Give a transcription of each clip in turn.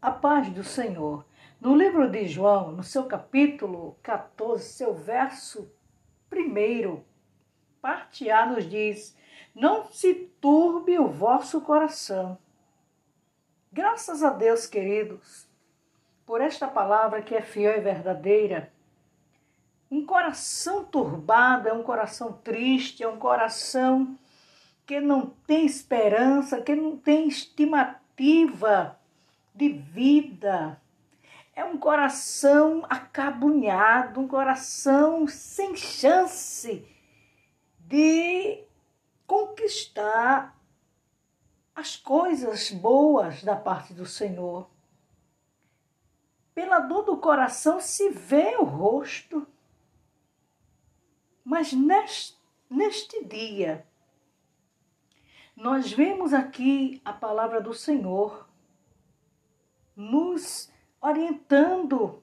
A paz do Senhor. No livro de João, no seu capítulo 14, seu verso primeiro, parte A nos diz: Não se turbe o vosso coração. Graças a Deus, queridos, por esta palavra que é fiel e verdadeira. Um coração turbado é um coração triste, é um coração que não tem esperança, que não tem estimativa de vida. É um coração acabunhado, um coração sem chance de conquistar as coisas boas da parte do Senhor. Pela dor do coração se vê o rosto. Mas neste, neste dia, nós vemos aqui a palavra do Senhor nos orientando,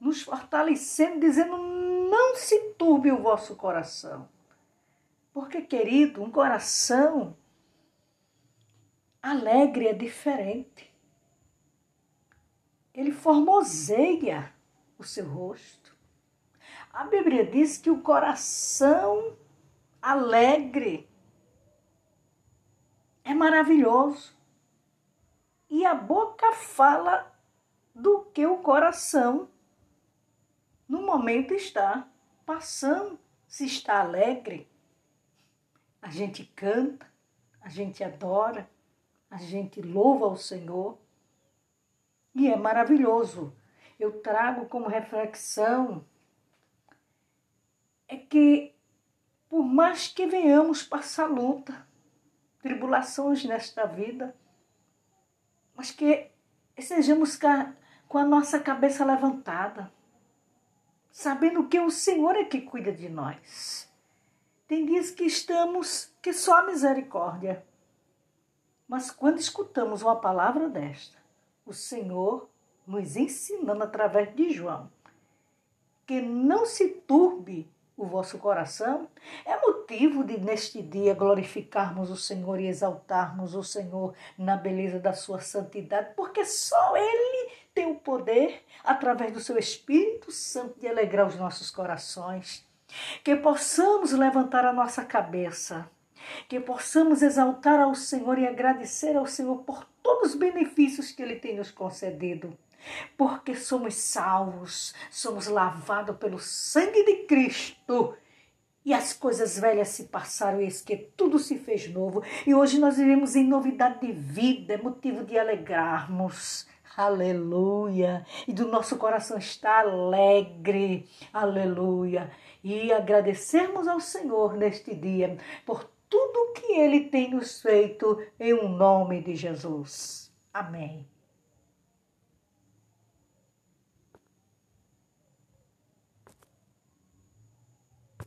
nos fortalecendo, dizendo: não se turbe o vosso coração. Porque, querido, um coração alegre é diferente. Ele formoseia o seu rosto. A Bíblia diz que o coração alegre é maravilhoso. E a boca fala do que o coração no momento está passando. Se está alegre, a gente canta, a gente adora, a gente louva o Senhor. E é maravilhoso. Eu trago como reflexão é que por mais que venhamos passar luta, tribulações nesta vida, mas que sejamos com a nossa cabeça levantada, sabendo que o Senhor é que cuida de nós. Tem dias que estamos que só a misericórdia. Mas quando escutamos uma palavra desta, o Senhor nos ensinando através de João, que não se turbe o vosso coração, é motivo de neste dia glorificarmos o Senhor e exaltarmos o Senhor na beleza da sua santidade, porque só Ele tem o poder, através do seu Espírito Santo, de alegrar os nossos corações. Que possamos levantar a nossa cabeça, que possamos exaltar ao Senhor e agradecer ao Senhor por todos os benefícios que Ele tem nos concedido porque somos salvos, somos lavados pelo sangue de Cristo. E as coisas velhas se passaram, eis que tudo se fez novo. E hoje nós vivemos em novidade de vida, é motivo de alegrarmos. Aleluia! E do nosso coração está alegre. Aleluia! E agradecermos ao Senhor neste dia por tudo que Ele tem nos feito em um nome de Jesus. Amém.